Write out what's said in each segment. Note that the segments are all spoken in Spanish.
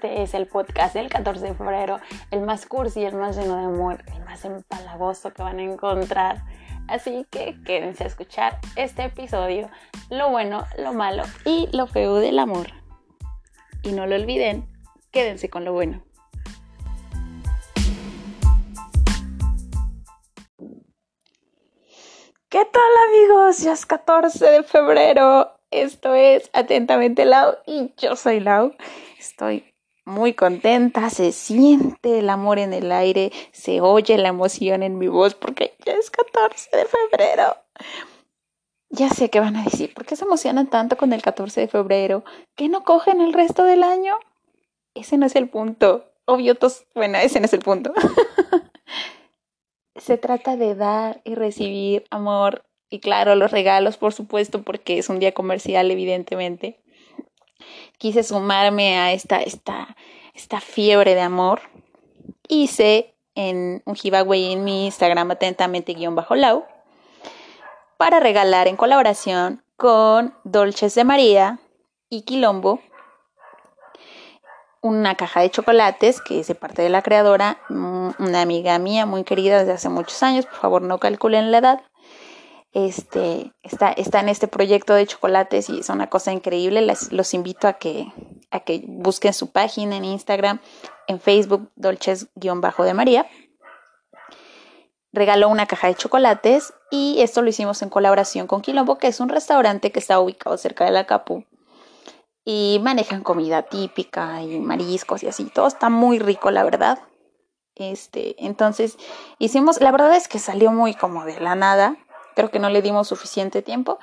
Este es el podcast del 14 de febrero, el más cursi, el más lleno de amor, el más empalagoso que van a encontrar. Así que quédense a escuchar este episodio, lo bueno, lo malo y lo feo del amor. Y no lo olviden, quédense con lo bueno. ¿Qué tal amigos? Ya es 14 de febrero. Esto es Atentamente Lau y yo soy Lau. Estoy muy contenta, se siente el amor en el aire, se oye la emoción en mi voz porque ya es 14 de febrero. Ya sé qué van a decir, ¿por qué se emocionan tanto con el 14 de febrero? ¿Que no cogen el resto del año? Ese no es el punto. Obvio, bueno, ese no es el punto. se trata de dar y recibir amor y claro, los regalos, por supuesto, porque es un día comercial, evidentemente. Quise sumarme a esta, esta, esta fiebre de amor. Hice en un giveaway en mi Instagram atentamente guion bajo lau para regalar en colaboración con Dolces de María y Quilombo una caja de chocolates que es de parte de la creadora, mm, una amiga mía muy querida desde hace muchos años, por favor no calculen la edad. Este, está, está en este proyecto de chocolates y es una cosa increíble. Los invito a que, a que busquen su página en Instagram, en Facebook, Dolces-de María. Regaló una caja de chocolates y esto lo hicimos en colaboración con Quilombo, que es un restaurante que está ubicado cerca de la Capu y manejan comida típica y mariscos y así. Todo está muy rico, la verdad. Este, entonces hicimos, la verdad es que salió muy como de la nada. Creo que no le dimos suficiente tiempo,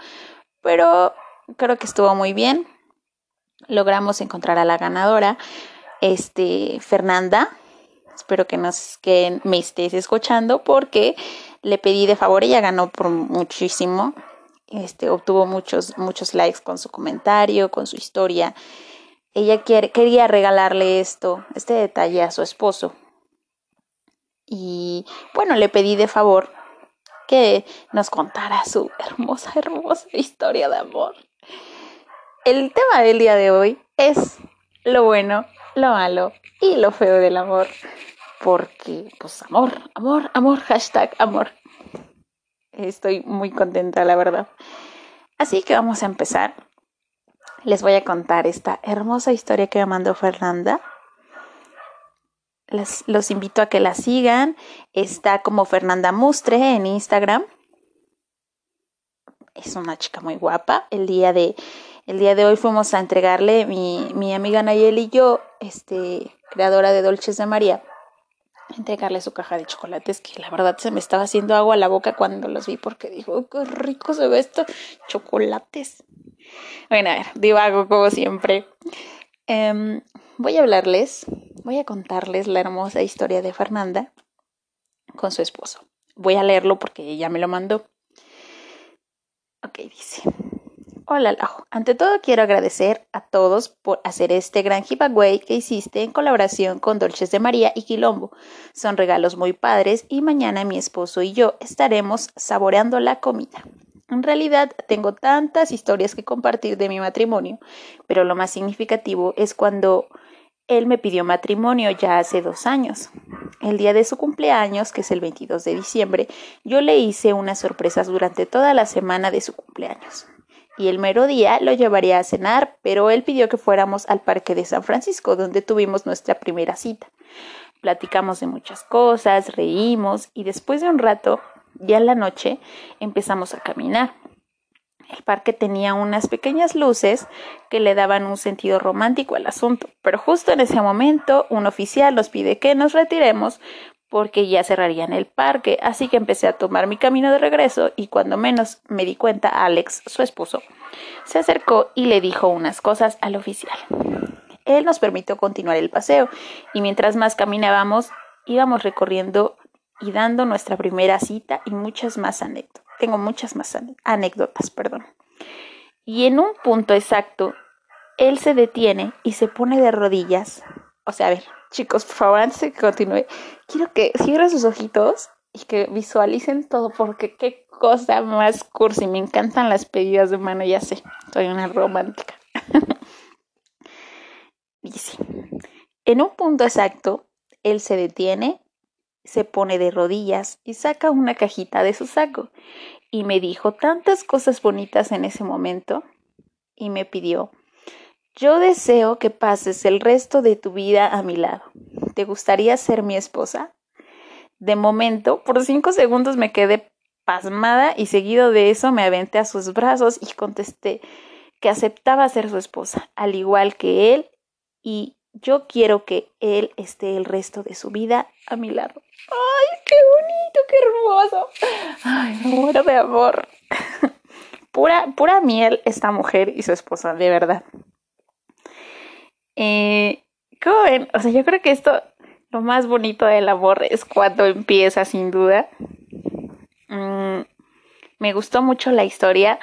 pero creo que estuvo muy bien. Logramos encontrar a la ganadora, este, Fernanda. Espero que nos que me estés escuchando porque le pedí de favor, ella ganó por muchísimo este, obtuvo muchos, muchos likes con su comentario, con su historia. Ella quería regalarle esto, este detalle a su esposo. Y bueno, le pedí de favor que nos contara su hermosa, hermosa historia de amor. El tema del día de hoy es lo bueno, lo malo y lo feo del amor. Porque, pues, amor, amor, amor, hashtag amor. Estoy muy contenta, la verdad. Así que vamos a empezar. Les voy a contar esta hermosa historia que me mandó Fernanda. Los invito a que la sigan. Está como Fernanda Mustre en Instagram. Es una chica muy guapa. El día de, el día de hoy fuimos a entregarle mi, mi amiga Nayeli y yo, este, creadora de Dolces de María, entregarle su caja de chocolates que la verdad se me estaba haciendo agua a la boca cuando los vi porque dijo, qué rico se ve esto, chocolates. Bueno, a ver, divago como siempre. Em, voy a hablarles, voy a contarles la hermosa historia de Fernanda con su esposo. Voy a leerlo porque ella me lo mandó. Ok, dice. Hola Lajo, ante todo quiero agradecer a todos por hacer este gran giveaway que hiciste en colaboración con Dolces de María y Quilombo. Son regalos muy padres y mañana mi esposo y yo estaremos saboreando la comida. En realidad tengo tantas historias que compartir de mi matrimonio, pero lo más significativo es cuando él me pidió matrimonio ya hace dos años. El día de su cumpleaños, que es el 22 de diciembre, yo le hice unas sorpresas durante toda la semana de su cumpleaños y el mero día lo llevaría a cenar, pero él pidió que fuéramos al Parque de San Francisco, donde tuvimos nuestra primera cita. Platicamos de muchas cosas, reímos y después de un rato, ya en la noche, empezamos a caminar. El parque tenía unas pequeñas luces que le daban un sentido romántico al asunto, pero justo en ese momento un oficial nos pide que nos retiremos porque ya cerrarían el parque, así que empecé a tomar mi camino de regreso y cuando menos me di cuenta, Alex, su esposo, se acercó y le dijo unas cosas al oficial. Él nos permitió continuar el paseo y mientras más caminábamos, íbamos recorriendo y dando nuestra primera cita y muchas más anécdotas. Tengo muchas más anécdotas, perdón. Y en un punto exacto, él se detiene y se pone de rodillas. O sea, a ver, chicos, por favor, antes de que continúe, quiero que cierren sus ojitos y que visualicen todo, porque qué cosa más cursi. Me encantan las pedidas de mano, ya sé, soy una romántica. Dice, En un punto exacto, él se detiene, se pone de rodillas y saca una cajita de su saco y me dijo tantas cosas bonitas en ese momento y me pidió, yo deseo que pases el resto de tu vida a mi lado. ¿Te gustaría ser mi esposa? De momento, por cinco segundos me quedé pasmada y seguido de eso me aventé a sus brazos y contesté que aceptaba ser su esposa, al igual que él, y yo quiero que él esté el resto de su vida a mi lado. ¡Ay, qué bonito, qué hermoso! ¡Ay, muero de amor! pura, pura miel esta mujer y su esposa, de verdad. Eh, ¿Cómo ven? O sea, yo creo que esto, lo más bonito del amor es cuando empieza, sin duda. Mm, me gustó mucho la historia.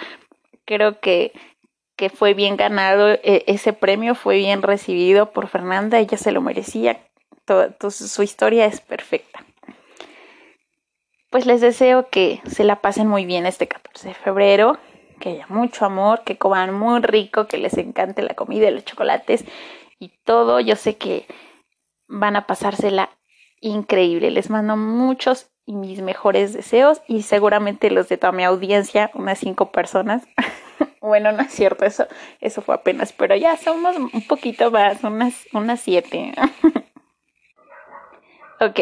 Creo que, que fue bien ganado. E, ese premio fue bien recibido por Fernanda. Ella se lo merecía. Su historia es perfecta. Pues les deseo que se la pasen muy bien este 14 de febrero que haya mucho amor, que coman muy rico, que les encante la comida, los chocolates y todo. Yo sé que van a pasársela increíble. Les mando muchos y mis mejores deseos y seguramente los de toda mi audiencia, unas cinco personas. bueno, no es cierto, eso, eso fue apenas, pero ya somos un poquito más, unas, unas siete. ok,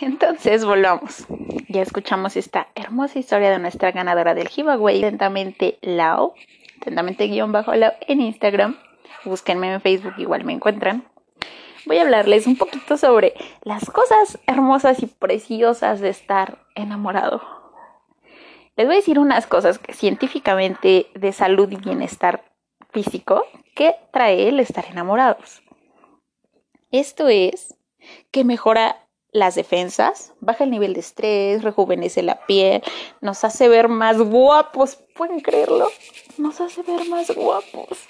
entonces volvamos. Ya escuchamos esta hermosa historia de nuestra ganadora del giveaway, atentamente Lao, atentamente guion bajo Lao en Instagram búsquenme en Facebook, igual me encuentran. Voy a hablarles un poquito sobre las cosas hermosas y preciosas de estar enamorado. Les voy a decir unas cosas científicamente de salud y bienestar físico que trae el estar enamorados. Esto es que mejora las defensas, baja el nivel de estrés, rejuvenece la piel, nos hace ver más guapos, ¿pueden creerlo? Nos hace ver más guapos.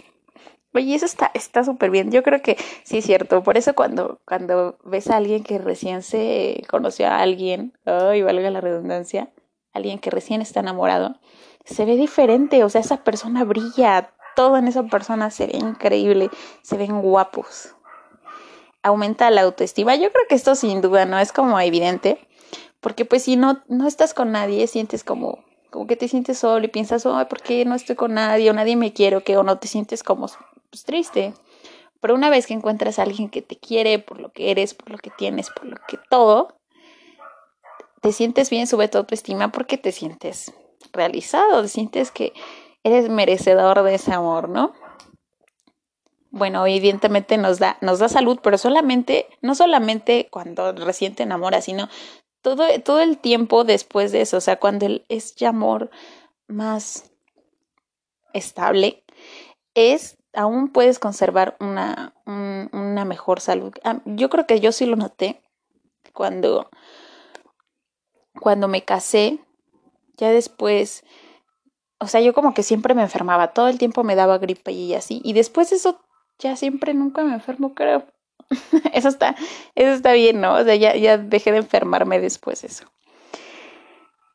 Oye, eso está súper bien. Yo creo que sí es cierto. Por eso cuando, cuando ves a alguien que recién se conoció a alguien, ay, valga la redundancia, alguien que recién está enamorado, se ve diferente. O sea, esa persona brilla. Todo en esa persona se ve increíble. Se ven guapos. Aumenta la autoestima. Yo creo que esto sin duda no es como evidente. Porque pues si no, no estás con nadie, sientes como como que te sientes solo y piensas, ay, ¿por qué no estoy con nadie? O nadie me quiere, o que o no te sientes como pues, triste. Pero una vez que encuentras a alguien que te quiere por lo que eres, por lo que tienes, por lo que todo, te sientes bien, sube tu autoestima porque te sientes realizado, te sientes que eres merecedor de ese amor, ¿no? Bueno, evidentemente nos da, nos da salud, pero solamente, no solamente cuando recién te enamoras, sino todo, todo el tiempo después de eso, o sea, cuando es ya amor más estable, es aún puedes conservar una, una mejor salud. Ah, yo creo que yo sí lo noté cuando, cuando me casé, ya después, o sea, yo como que siempre me enfermaba, todo el tiempo me daba gripe y así, y después eso ya siempre nunca me enfermo, creo. eso está, eso está bien, ¿no? O sea, ya, ya dejé de enfermarme después de eso.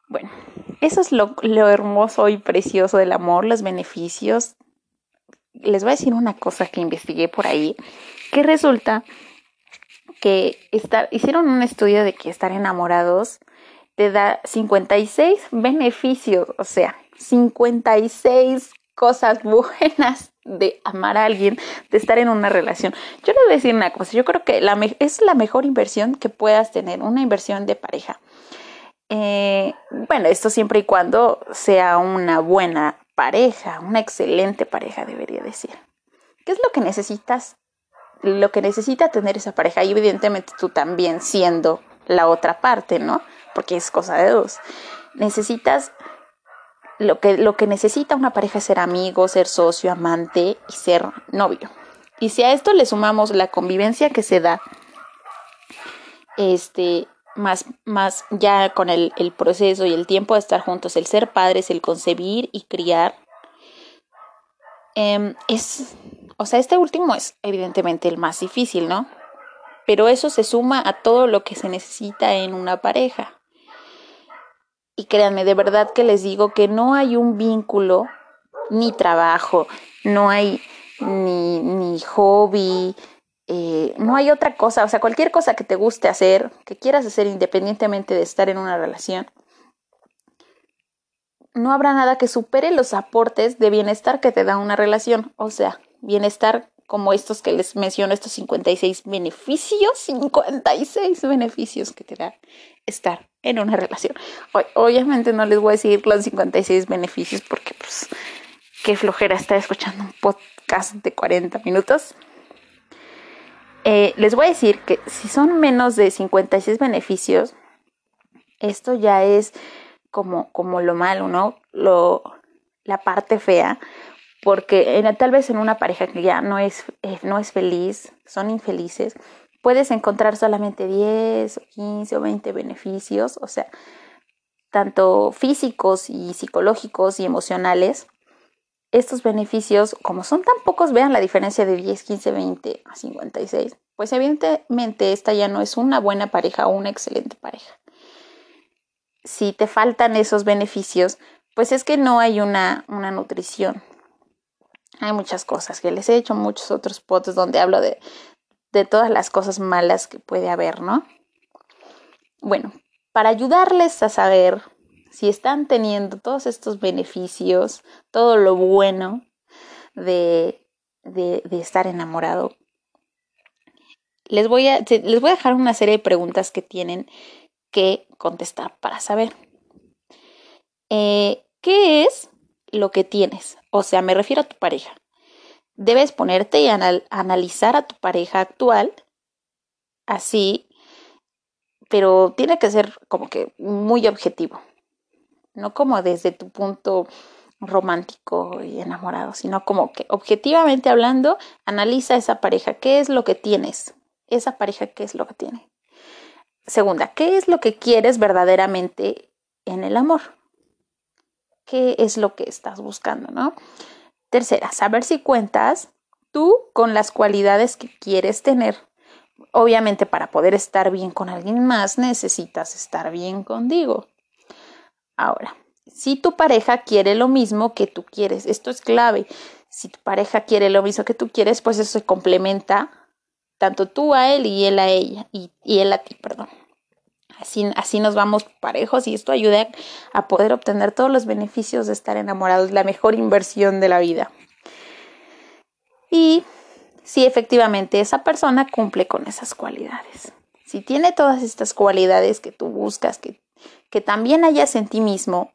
Bueno, eso es lo, lo hermoso y precioso del amor, los beneficios. Les voy a decir una cosa que investigué por ahí, que resulta que estar, hicieron un estudio de que estar enamorados te da 56 beneficios, o sea, 56 cosas buenas de amar a alguien, de estar en una relación. Yo le voy a decir una cosa, yo creo que la es la mejor inversión que puedas tener, una inversión de pareja. Eh, bueno, esto siempre y cuando sea una buena pareja, una excelente pareja, debería decir. ¿Qué es lo que necesitas? Lo que necesita tener esa pareja, y evidentemente tú también siendo la otra parte, ¿no? Porque es cosa de dos. Necesitas lo que, lo que necesita una pareja es ser amigo, ser socio, amante y ser novio. Y si a esto le sumamos la convivencia que se da, este, más, más ya con el, el proceso y el tiempo de estar juntos, el ser padres, el concebir y criar, em, es, o sea, este último es evidentemente el más difícil, ¿no? Pero eso se suma a todo lo que se necesita en una pareja. Y créanme, de verdad que les digo que no hay un vínculo, ni trabajo, no hay ni, ni hobby, eh, no hay otra cosa, o sea, cualquier cosa que te guste hacer, que quieras hacer independientemente de estar en una relación, no habrá nada que supere los aportes de bienestar que te da una relación, o sea, bienestar como estos que les menciono, estos 56 beneficios, 56 beneficios que te da estar en una relación. Obviamente no les voy a decir los 56 beneficios porque pues qué flojera estar escuchando un podcast de 40 minutos. Eh, les voy a decir que si son menos de 56 beneficios, esto ya es como, como lo malo, ¿no? Lo, la parte fea, porque tal vez en una pareja que ya no es, eh, no es feliz, son infelices, puedes encontrar solamente 10, 15 o 20 beneficios, o sea, tanto físicos y psicológicos y emocionales, estos beneficios, como son tan pocos, vean la diferencia de 10, 15, 20 a 56, pues evidentemente esta ya no es una buena pareja o una excelente pareja. Si te faltan esos beneficios, pues es que no hay una, una nutrición. Hay muchas cosas que les he hecho, muchos otros potes donde hablo de, de todas las cosas malas que puede haber, ¿no? Bueno, para ayudarles a saber si están teniendo todos estos beneficios, todo lo bueno de, de, estar enamorado, les voy, a, les voy a dejar una serie de preguntas que tienen que contestar para saber. Eh, ¿Qué es lo que tienes? O sea, me refiero a tu pareja. Debes ponerte y analizar a tu pareja actual, así, pero tiene que ser como que muy objetivo no como desde tu punto romántico y enamorado, sino como que objetivamente hablando, analiza esa pareja, qué es lo que tienes, esa pareja, qué es lo que tiene. Segunda, ¿qué es lo que quieres verdaderamente en el amor? ¿Qué es lo que estás buscando, no? Tercera, saber si cuentas tú con las cualidades que quieres tener. Obviamente para poder estar bien con alguien más necesitas estar bien contigo. Ahora, si tu pareja quiere lo mismo que tú quieres, esto es clave. Si tu pareja quiere lo mismo que tú quieres, pues eso se complementa tanto tú a él y él a ella, y, él a ti, perdón. Así, así nos vamos parejos y esto ayuda a poder obtener todos los beneficios de estar enamorados, la mejor inversión de la vida. Y si efectivamente esa persona cumple con esas cualidades. Si tiene todas estas cualidades que tú buscas, que que también hayas en ti mismo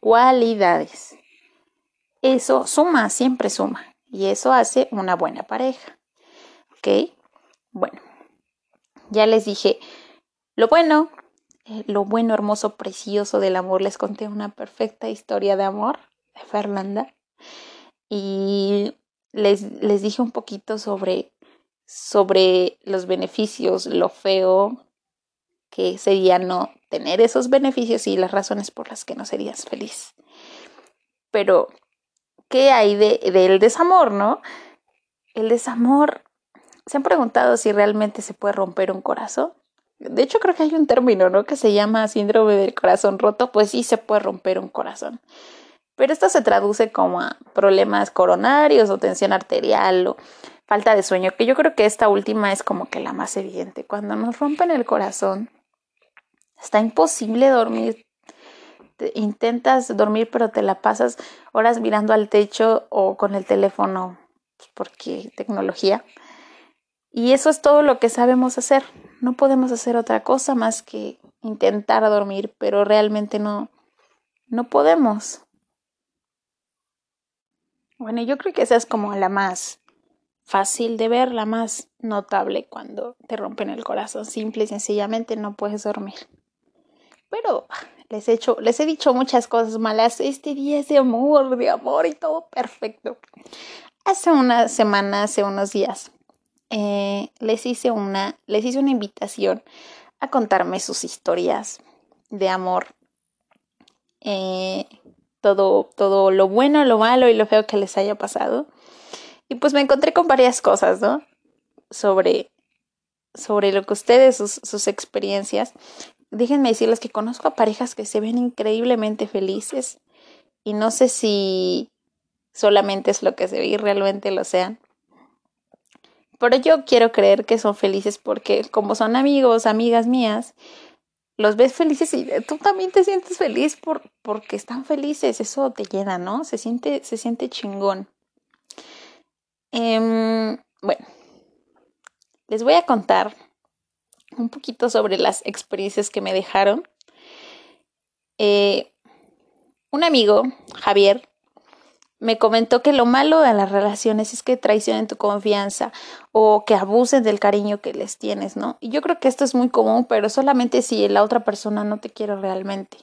cualidades. Eso suma, siempre suma. Y eso hace una buena pareja. ¿Ok? Bueno, ya les dije lo bueno, eh, lo bueno, hermoso, precioso del amor. Les conté una perfecta historia de amor de Fernanda. Y les, les dije un poquito sobre, sobre los beneficios, lo feo, que sería no tener esos beneficios y las razones por las que no serías feliz. Pero, ¿qué hay de, del desamor, no? El desamor, ¿se han preguntado si realmente se puede romper un corazón? De hecho, creo que hay un término, ¿no? Que se llama síndrome del corazón roto. Pues sí se puede romper un corazón. Pero esto se traduce como a problemas coronarios o tensión arterial o falta de sueño, que yo creo que esta última es como que la más evidente. Cuando nos rompen el corazón, Está imposible dormir. intentas dormir, pero te la pasas horas mirando al techo o con el teléfono, pues, porque tecnología. Y eso es todo lo que sabemos hacer. No podemos hacer otra cosa más que intentar dormir, pero realmente no, no podemos. Bueno, yo creo que esa es como la más fácil de ver, la más notable cuando te rompen el corazón. Simple y sencillamente no puedes dormir. Pero les he, hecho, les he dicho muchas cosas malas. Este día es de amor, de amor y todo perfecto. Hace una semana, hace unos días, eh, les hice una, les hice una invitación a contarme sus historias de amor. Eh, todo, todo lo bueno, lo malo y lo feo que les haya pasado. Y pues me encontré con varias cosas, ¿no? Sobre, sobre lo que ustedes, sus, sus experiencias déjenme decirles que conozco a parejas que se ven increíblemente felices y no sé si solamente es lo que se ve y realmente lo sean. Pero yo quiero creer que son felices porque como son amigos, amigas mías, los ves felices y tú también te sientes feliz por, porque están felices, eso te llena, ¿no? Se siente, se siente chingón. Em, bueno, les voy a contar un poquito sobre las experiencias que me dejaron. Eh, un amigo, Javier, me comentó que lo malo de las relaciones es que traicionen tu confianza o que abusen del cariño que les tienes, ¿no? Y yo creo que esto es muy común, pero solamente si la otra persona no te quiere realmente.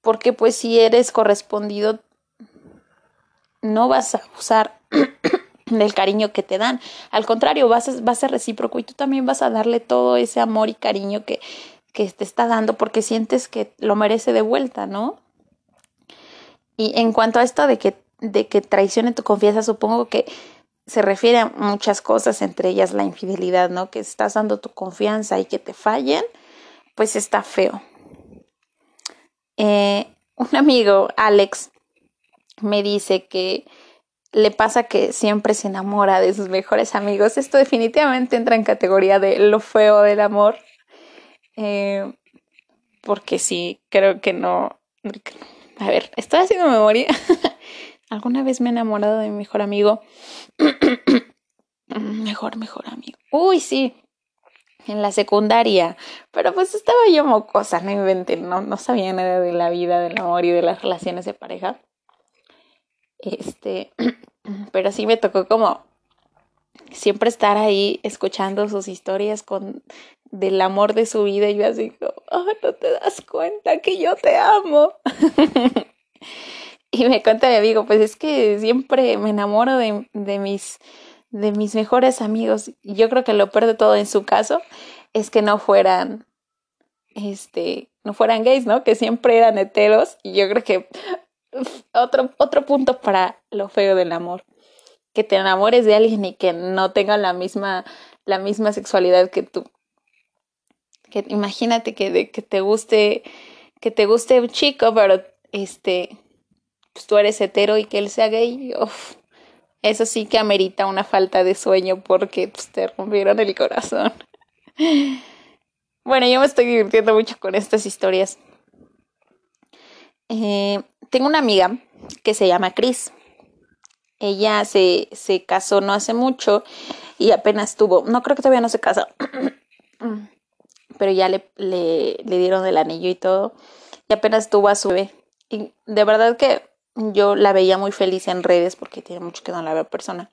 Porque pues si eres correspondido, no vas a abusar del cariño que te dan. Al contrario, vas a, va a ser recíproco y tú también vas a darle todo ese amor y cariño que, que te está dando porque sientes que lo merece de vuelta, ¿no? Y en cuanto a esto de que de que traicione tu confianza, supongo que se refiere a muchas cosas, entre ellas la infidelidad, ¿no? Que estás dando tu confianza y que te fallen, pues está feo. Eh, un amigo, Alex, me dice que le pasa que siempre se enamora de sus mejores amigos. Esto definitivamente entra en categoría de lo feo del amor. Eh, porque sí, creo que no. A ver, estoy haciendo memoria. Alguna vez me he enamorado de mi mejor amigo. mejor, mejor amigo. Uy, sí. En la secundaria. Pero pues estaba yo mocosa, no inventé, no, no sabía nada de la vida, del amor y de las relaciones de pareja. Este, pero sí me tocó como siempre estar ahí escuchando sus historias con del amor de su vida y yo así oh, no te das cuenta que yo te amo. Y me cuenta mi amigo, pues es que siempre me enamoro de, de, mis, de mis mejores amigos. Yo creo que lo peor de todo en su caso es que no fueran, este, no fueran gays, ¿no? Que siempre eran heteros. Y yo creo que otro, otro punto para lo feo del amor. Que te enamores de alguien y que no tenga la misma, la misma sexualidad que tú. Imagínate que, de, que te guste, que te guste un chico, pero este, pues tú eres hetero y que él sea gay, eso sí que amerita una falta de sueño porque pues, te rompieron el corazón. Bueno, yo me estoy divirtiendo mucho con estas historias. Eh, tengo una amiga que se llama Chris. Ella se, se casó no hace mucho y apenas tuvo, no creo que todavía no se casa, pero ya le, le, le dieron el anillo y todo, y apenas tuvo a su bebé. Y de verdad que yo la veía muy feliz en redes porque tiene mucho que no la veo persona.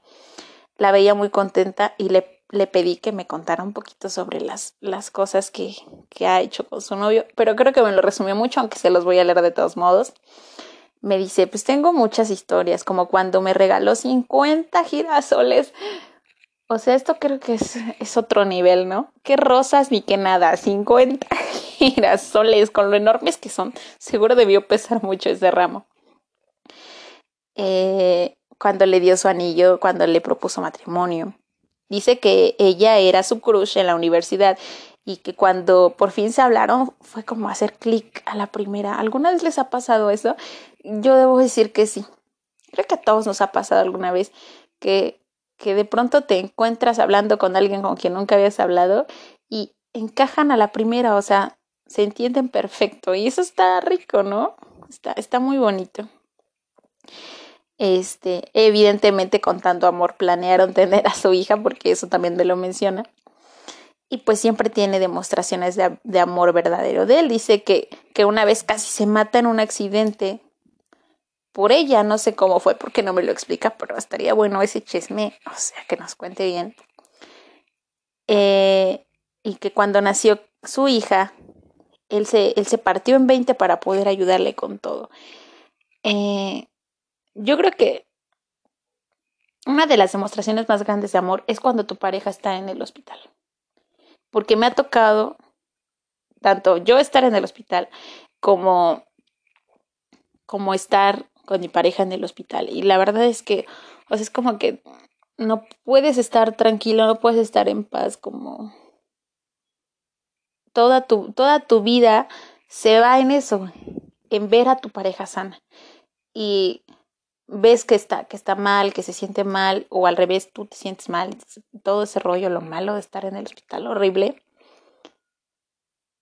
La veía muy contenta y le, le pedí que me contara un poquito sobre las, las cosas que, que ha hecho con su novio, pero creo que me lo resumió mucho, aunque se los voy a leer de todos modos. Me dice, pues tengo muchas historias, como cuando me regaló 50 girasoles. O sea, esto creo que es, es otro nivel, ¿no? Qué rosas ni qué nada, 50 girasoles, con lo enormes que son. Seguro debió pesar mucho ese ramo. Eh, cuando le dio su anillo, cuando le propuso matrimonio. Dice que ella era su crush en la universidad y que cuando por fin se hablaron fue como hacer clic a la primera. ¿Alguna vez les ha pasado eso? Yo debo decir que sí. Creo que a todos nos ha pasado alguna vez que, que de pronto te encuentras hablando con alguien con quien nunca habías hablado y encajan a la primera, o sea, se entienden perfecto y eso está rico, ¿no? Está, está muy bonito. Este, evidentemente con tanto amor planearon tener a su hija porque eso también me lo menciona. Y pues siempre tiene demostraciones de, amor verdadero de él. Dice que, que una vez casi se mata en un accidente por ella, no sé cómo fue porque no me lo explica, pero estaría bueno ese chisme, o sea, que nos cuente bien. Eh, y que cuando nació su hija, él se, él se partió en 20 para poder ayudarle con todo. Eh, yo creo que una de las demostraciones más grandes de amor es cuando tu pareja está en el hospital. Porque me ha tocado tanto yo estar en el hospital como, como estar con mi pareja en el hospital. Y la verdad es que, o es como que no puedes estar tranquilo, no puedes estar en paz, como toda tu, toda tu vida se va en eso, en ver a tu pareja sana. Y ves que está, que está mal, que se siente mal, o al revés, tú te sientes mal, todo ese rollo, lo malo de estar en el hospital, horrible.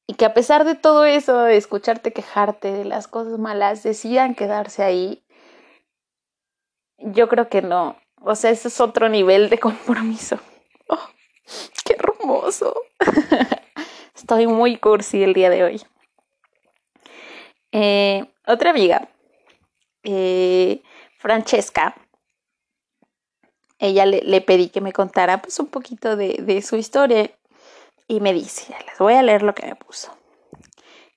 Y que a pesar de todo eso, de escucharte quejarte de las cosas malas, decidan quedarse ahí, yo creo que no. O sea, ese es otro nivel de compromiso. Oh, ¡Qué hermoso! Estoy muy cursi el día de hoy. Eh, otra amiga, eh, Francesca, ella le, pedí que me contara pues un poquito de, de su historia y me dice, les voy a leer lo que me puso.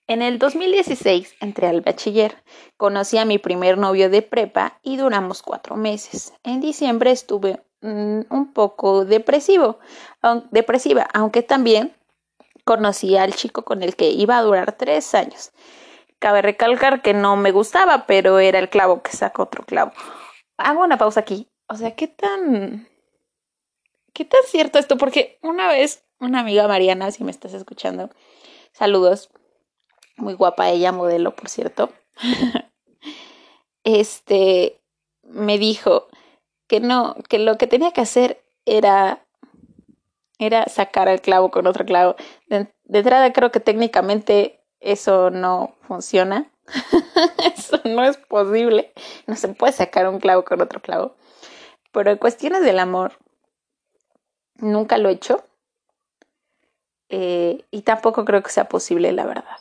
En el 2016 entré al bachiller, conocí a mi primer novio de prepa y duramos cuatro meses. En diciembre estuve mm, un poco depresivo, depresiva, aunque también conocí al chico con el que iba a durar tres años. Cabe recalcar que no me gustaba, pero era el clavo que sacó otro clavo. Hago una pausa aquí. O sea, ¿qué tan... ¿Qué tan cierto esto? Porque una vez una amiga Mariana, si me estás escuchando, saludos. Muy guapa ella, modelo, por cierto. este me dijo que no, que lo que tenía que hacer era era sacar el clavo con otro clavo. De, de entrada creo que técnicamente eso no funciona. eso no es posible. No se puede sacar un clavo con otro clavo. Pero en cuestiones del amor, nunca lo he hecho. Eh, y tampoco creo que sea posible, la verdad.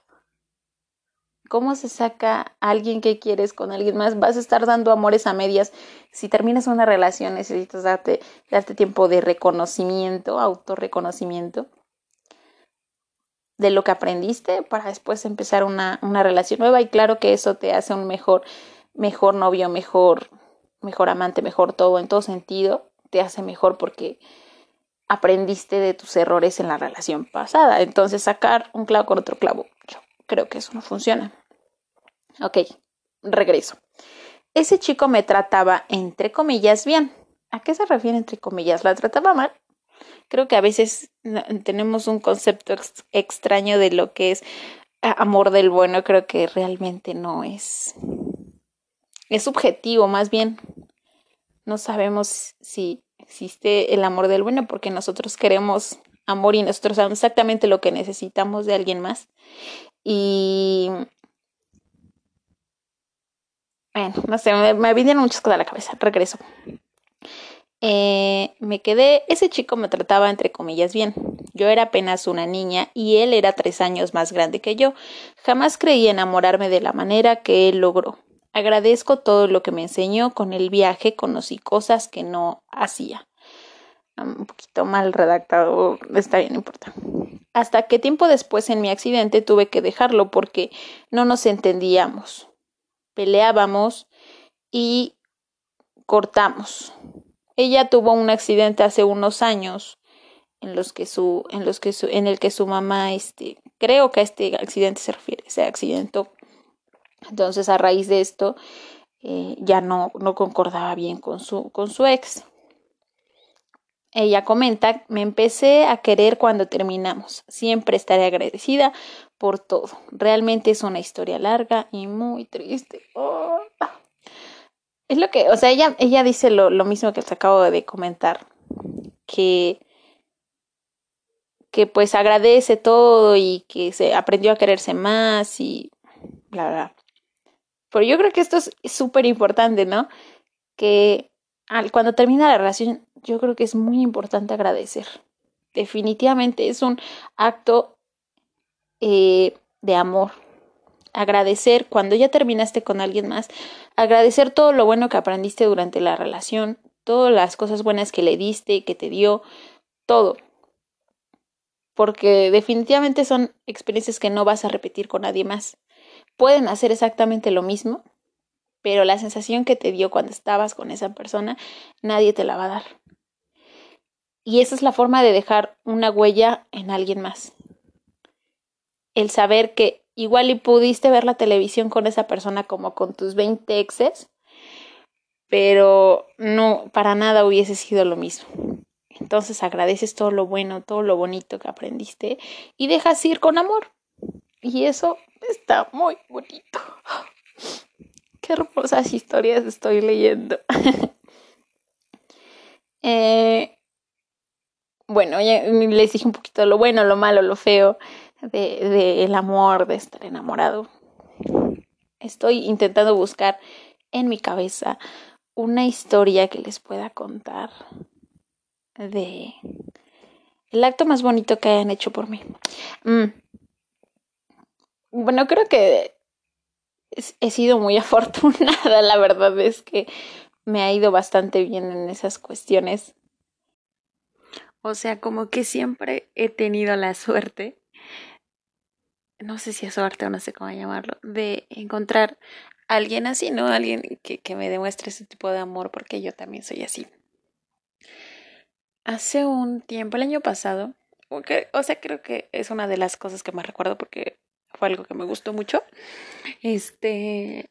¿Cómo se saca a alguien que quieres con alguien más? Vas a estar dando amores a medias. Si terminas una relación, necesitas darte, darte tiempo de reconocimiento, autorreconocimiento de lo que aprendiste para después empezar una, una, relación nueva y claro que eso te hace un mejor, mejor novio, mejor, mejor amante, mejor todo, en todo sentido, te hace mejor porque aprendiste de tus errores en la relación pasada. Entonces sacar un clavo con otro clavo, yo creo que eso no funciona. Ok, regreso. Ese chico me trataba entre comillas bien. ¿A qué se refiere entre comillas? ¿La trataba mal? Creo que a veces tenemos un concepto extraño de lo que es amor del bueno. Creo que realmente no es. Es subjetivo, más bien. No sabemos si existe el amor del bueno porque nosotros queremos amor y nosotros sabemos exactamente lo que necesitamos de alguien más. Y. Bueno, no sé, me, me vienen muchas cosas a la cabeza. Regreso. Eh, me quedé, ese chico me trataba entre comillas bien. Yo era apenas una niña y él era tres años más grande que yo. Jamás creí enamorarme de la manera que él logró. Agradezco todo lo que me enseñó. Con el viaje conocí cosas que no hacía. Un poquito mal redactado, está bien, no importa. Hasta que tiempo después en mi accidente tuve que dejarlo porque no nos entendíamos. Peleábamos y cortamos. Ella tuvo un accidente hace unos años en los que su, en los que su, en el que su mamá, este, creo que a este accidente se refiere, se accidentó. Entonces, a raíz de esto, eh, ya no, no concordaba bien con su, con su ex. Ella comenta, me empecé a querer cuando terminamos. Siempre estaré agradecida por todo. Realmente es una historia larga y muy triste. Oh. Es lo que, o sea, ella, ella dice lo, lo mismo que les acabo de comentar, que, que pues agradece todo y que se aprendió a quererse más y bla, bla. Pero yo creo que esto es súper importante, ¿no? Que al, cuando termina la relación, yo creo que es muy importante agradecer. Definitivamente es un acto eh, de amor, agradecer cuando ya terminaste con alguien más, agradecer todo lo bueno que aprendiste durante la relación, todas las cosas buenas que le diste, que te dio, todo. Porque definitivamente son experiencias que no vas a repetir con nadie más. Pueden hacer exactamente lo mismo, pero la sensación que te dio cuando estabas con esa persona, nadie te la va a dar. Y esa es la forma de dejar una huella en alguien más. El saber que igual y pudiste ver la televisión con esa persona como con tus 20 exes, pero no, para nada hubiese sido lo mismo. Entonces agradeces todo lo bueno, todo lo bonito que aprendiste y dejas ir con amor. Y eso está muy bonito. qué hermosas historias estoy leyendo. eh, bueno, ya les dije un poquito lo bueno, lo malo, lo feo de, el amor, de estar enamorado. Estoy intentando buscar en mi cabeza una historia que les pueda contar de el acto más bonito que hayan hecho por mí. Mm. Bueno, creo que he sido muy afortunada, la verdad es que me ha ido bastante bien en esas cuestiones. O sea, como que siempre he tenido la suerte, no sé si es suerte o no sé cómo llamarlo, de encontrar alguien así, ¿no? Alguien que, que me demuestre ese tipo de amor, porque yo también soy así. Hace un tiempo, el año pasado, o sea, creo que es una de las cosas que más recuerdo porque fue algo que me gustó mucho. Este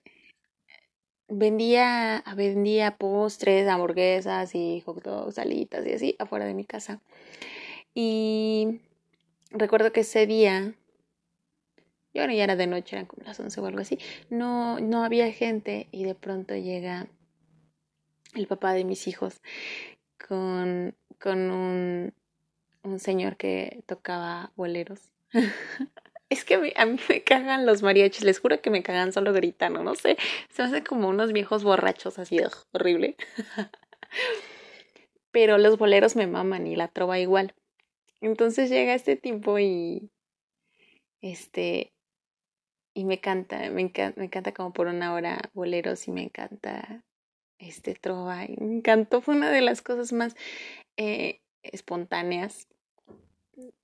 vendía, vendía postres, hamburguesas y hot salitas y así afuera de mi casa. Y recuerdo que ese día, y ahora ya era de noche, eran como las 11 o algo así, no, no había gente y de pronto llega el papá de mis hijos con con un, un señor que tocaba boleros. es que a mí, me cagan los mariachis, les juro que me cagan solo gritando, no sé, se hacen como unos viejos borrachos así, horrible. Pero los boleros me maman y la trova igual. Entonces llega este tiempo y este y me canta, me encanta, me encanta como por una hora boleros y me encanta este trova me encantó, fue una de las cosas más eh, espontáneas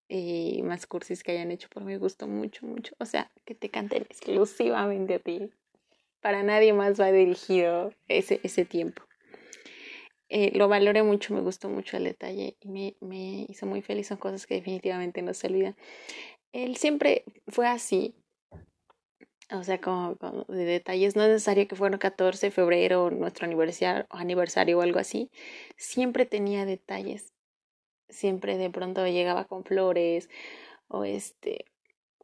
y más cursis que hayan hecho por mí. gustó mucho, mucho. O sea, que te canten exclusivamente a ti. Para nadie más va dirigido ese, ese tiempo. Eh, lo valoré mucho, me gustó mucho el detalle y me, me hizo muy feliz. Son cosas que definitivamente no se olvidan. Él siempre fue así. O sea, como, de detalles, no es necesario que fuera 14 de febrero, nuestro aniversario, aniversario o algo así. Siempre tenía detalles. Siempre de pronto llegaba con flores, o este,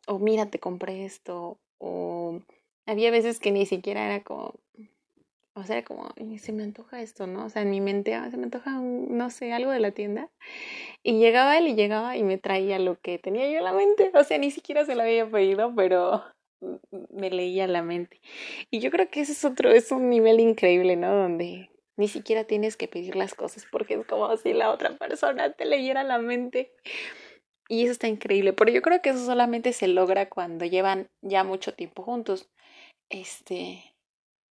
o mira, te compré esto, o había veces que ni siquiera era como, o sea, como, se me antoja esto, ¿no? O sea, en mi mente, ah, se me antoja, no sé, algo de la tienda. Y llegaba él y llegaba y me traía lo que tenía yo en la mente. O sea, ni siquiera se lo había pedido, pero me leía la mente. Y yo creo que ese es otro, es un nivel increíble, ¿no? Donde ni siquiera tienes que pedir las cosas porque es como si la otra persona te leyera la mente. Y eso está increíble, pero yo creo que eso solamente se logra cuando llevan ya mucho tiempo juntos. Este,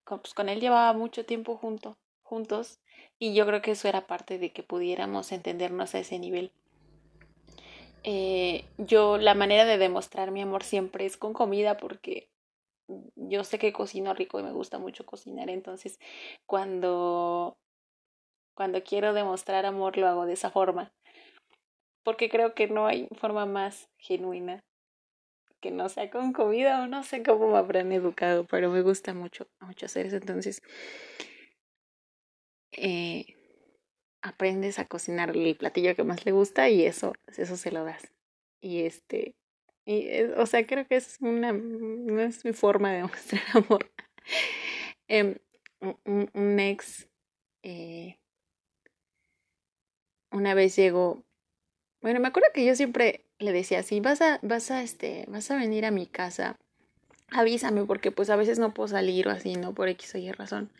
pues con él llevaba mucho tiempo junto, juntos y yo creo que eso era parte de que pudiéramos entendernos a ese nivel. Eh, yo la manera de demostrar mi amor siempre es con comida porque yo sé que cocino rico y me gusta mucho cocinar, entonces cuando cuando quiero demostrar amor lo hago de esa forma, porque creo que no hay forma más genuina que no sea con comida o no sé cómo me habrán educado, pero me gusta mucho, mucho hacer eso, entonces eh, aprendes a cocinar el platillo que más le gusta y eso, eso se lo das. Y este, y, o sea, creo que es una, es mi forma de mostrar amor. eh, un, un, ex, eh, una vez llegó, bueno, me acuerdo que yo siempre le decía así, vas a, vas a, este, vas a venir a mi casa, avísame porque pues a veces no puedo salir o así, ¿no? Por X o Y razón.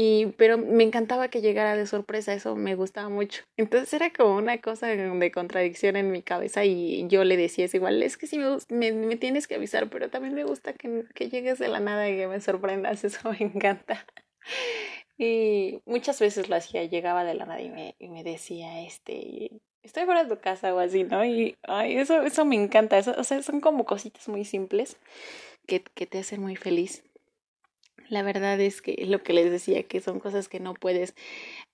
Y, pero me encantaba que llegara de sorpresa, eso me gustaba mucho. Entonces era como una cosa de contradicción en mi cabeza y yo le decía, es igual, es que sí me, me, tienes que avisar, pero también me gusta que, que, llegues de la nada y que me sorprendas, eso me encanta. Y muchas veces lo hacía, llegaba de la nada y me, y me decía, este, estoy fuera de tu casa o así, ¿no? Y ay, eso, eso me encanta, eso, o sea, son como cositas muy simples que, que te hacen muy feliz. La verdad es que lo que les decía, que son cosas que no puedes,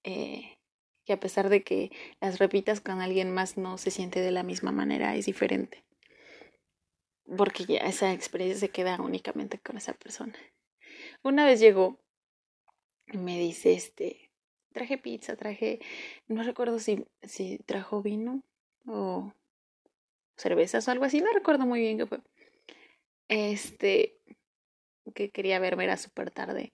eh, que a pesar de que las repitas con alguien más no se siente de la misma manera, es diferente. Porque ya esa experiencia se queda únicamente con esa persona. Una vez llegó me dice, este, traje pizza, traje, no recuerdo si, si trajo vino o cervezas o algo así, no recuerdo muy bien qué fue. Este, que quería verme era súper tarde.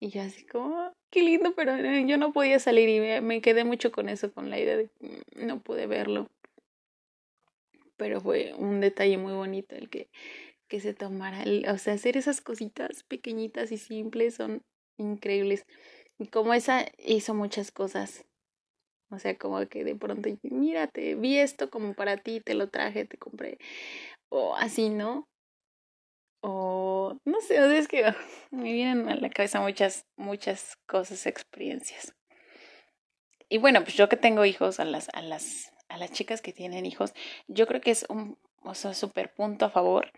Y yo así como, qué lindo, pero yo no podía salir y me, quedé mucho con eso, con la idea de que no pude verlo. Pero fue un detalle muy bonito el que, que se tomara, el, o sea, hacer esas cositas pequeñitas y simples son increíbles. Y como esa hizo muchas cosas. O sea, como que de pronto, mírate, vi esto como para ti, te lo traje, te compré. O así, ¿no? O no sé, es que me vienen a la cabeza muchas, muchas cosas, experiencias. Y bueno, pues yo que tengo hijos, a las, a las, a las chicas que tienen hijos, yo creo que es un o sea, super punto a favor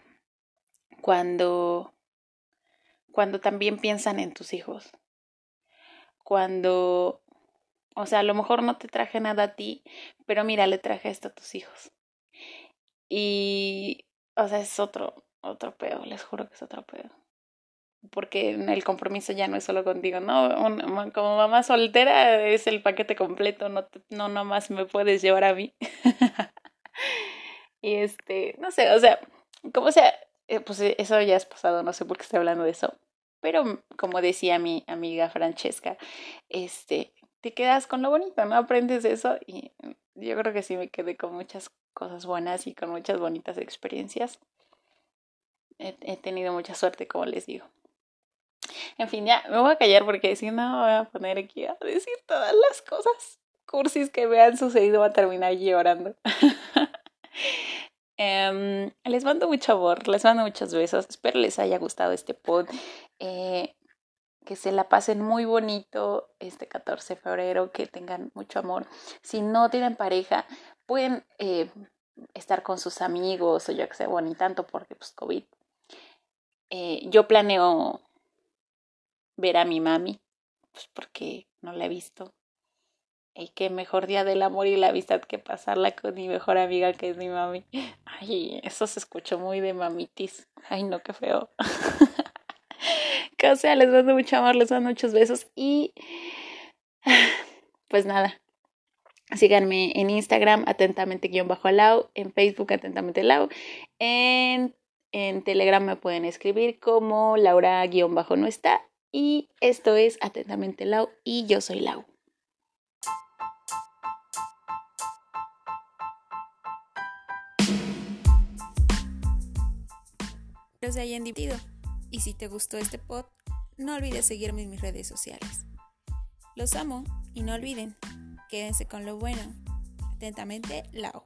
cuando, cuando también piensan en tus hijos. Cuando, o sea, a lo mejor no te traje nada a ti, pero mira, le traje esto a tus hijos. Y, o sea, es otro, otro pedo, les juro que es otro pedo. Porque el compromiso ya no es solo contigo, no, como mamá soltera es el paquete completo, no, no nomás me puedes llevar a mí. y este, no sé, o sea, como sea, eh, pues eso ya es pasado, no sé por qué estoy hablando de eso. Pero como decía mi amiga Francesca, este, te quedas con lo bonito, ¿no? Aprendes eso y yo creo que sí me quedé con muchas cosas buenas y con muchas bonitas experiencias he, tenido mucha suerte, como les digo. En fin, ya me voy a callar porque si no voy a poner aquí a decir todas las cosas cursis que me han sucedido, va a terminar llorando. Em, les mando mucho amor, les mando muchos besos. Espero les haya gustado este pod. Eh, que se la pasen muy bonito este 14 de febrero, que tengan mucho amor. Si no tienen pareja, pueden eh, estar con sus amigos o yo que sé, bueno, ni tanto porque pues COVID eh, yo planeo ver a mi mami, pues porque no la he visto. Y qué mejor día del amor y la amistad que pasarla con mi mejor amiga que es mi mami. Ay, eso se escuchó muy de mamitis. Ay, no, qué feo. o sea, les mando mucho amor, les mando muchos besos y pues nada. Síganme en Instagram, atentamente guion bajo alau, en Facebook, atentamente lau, en en Telegram me pueden escribir como Laura-no está. Y esto es Atentamente Lau y yo soy Lau. Espero se hayan divertido. Y si te gustó este pod, no olvides seguirme en mis redes sociales. Los amo y no olviden, quédense con lo bueno. Atentamente, Lau.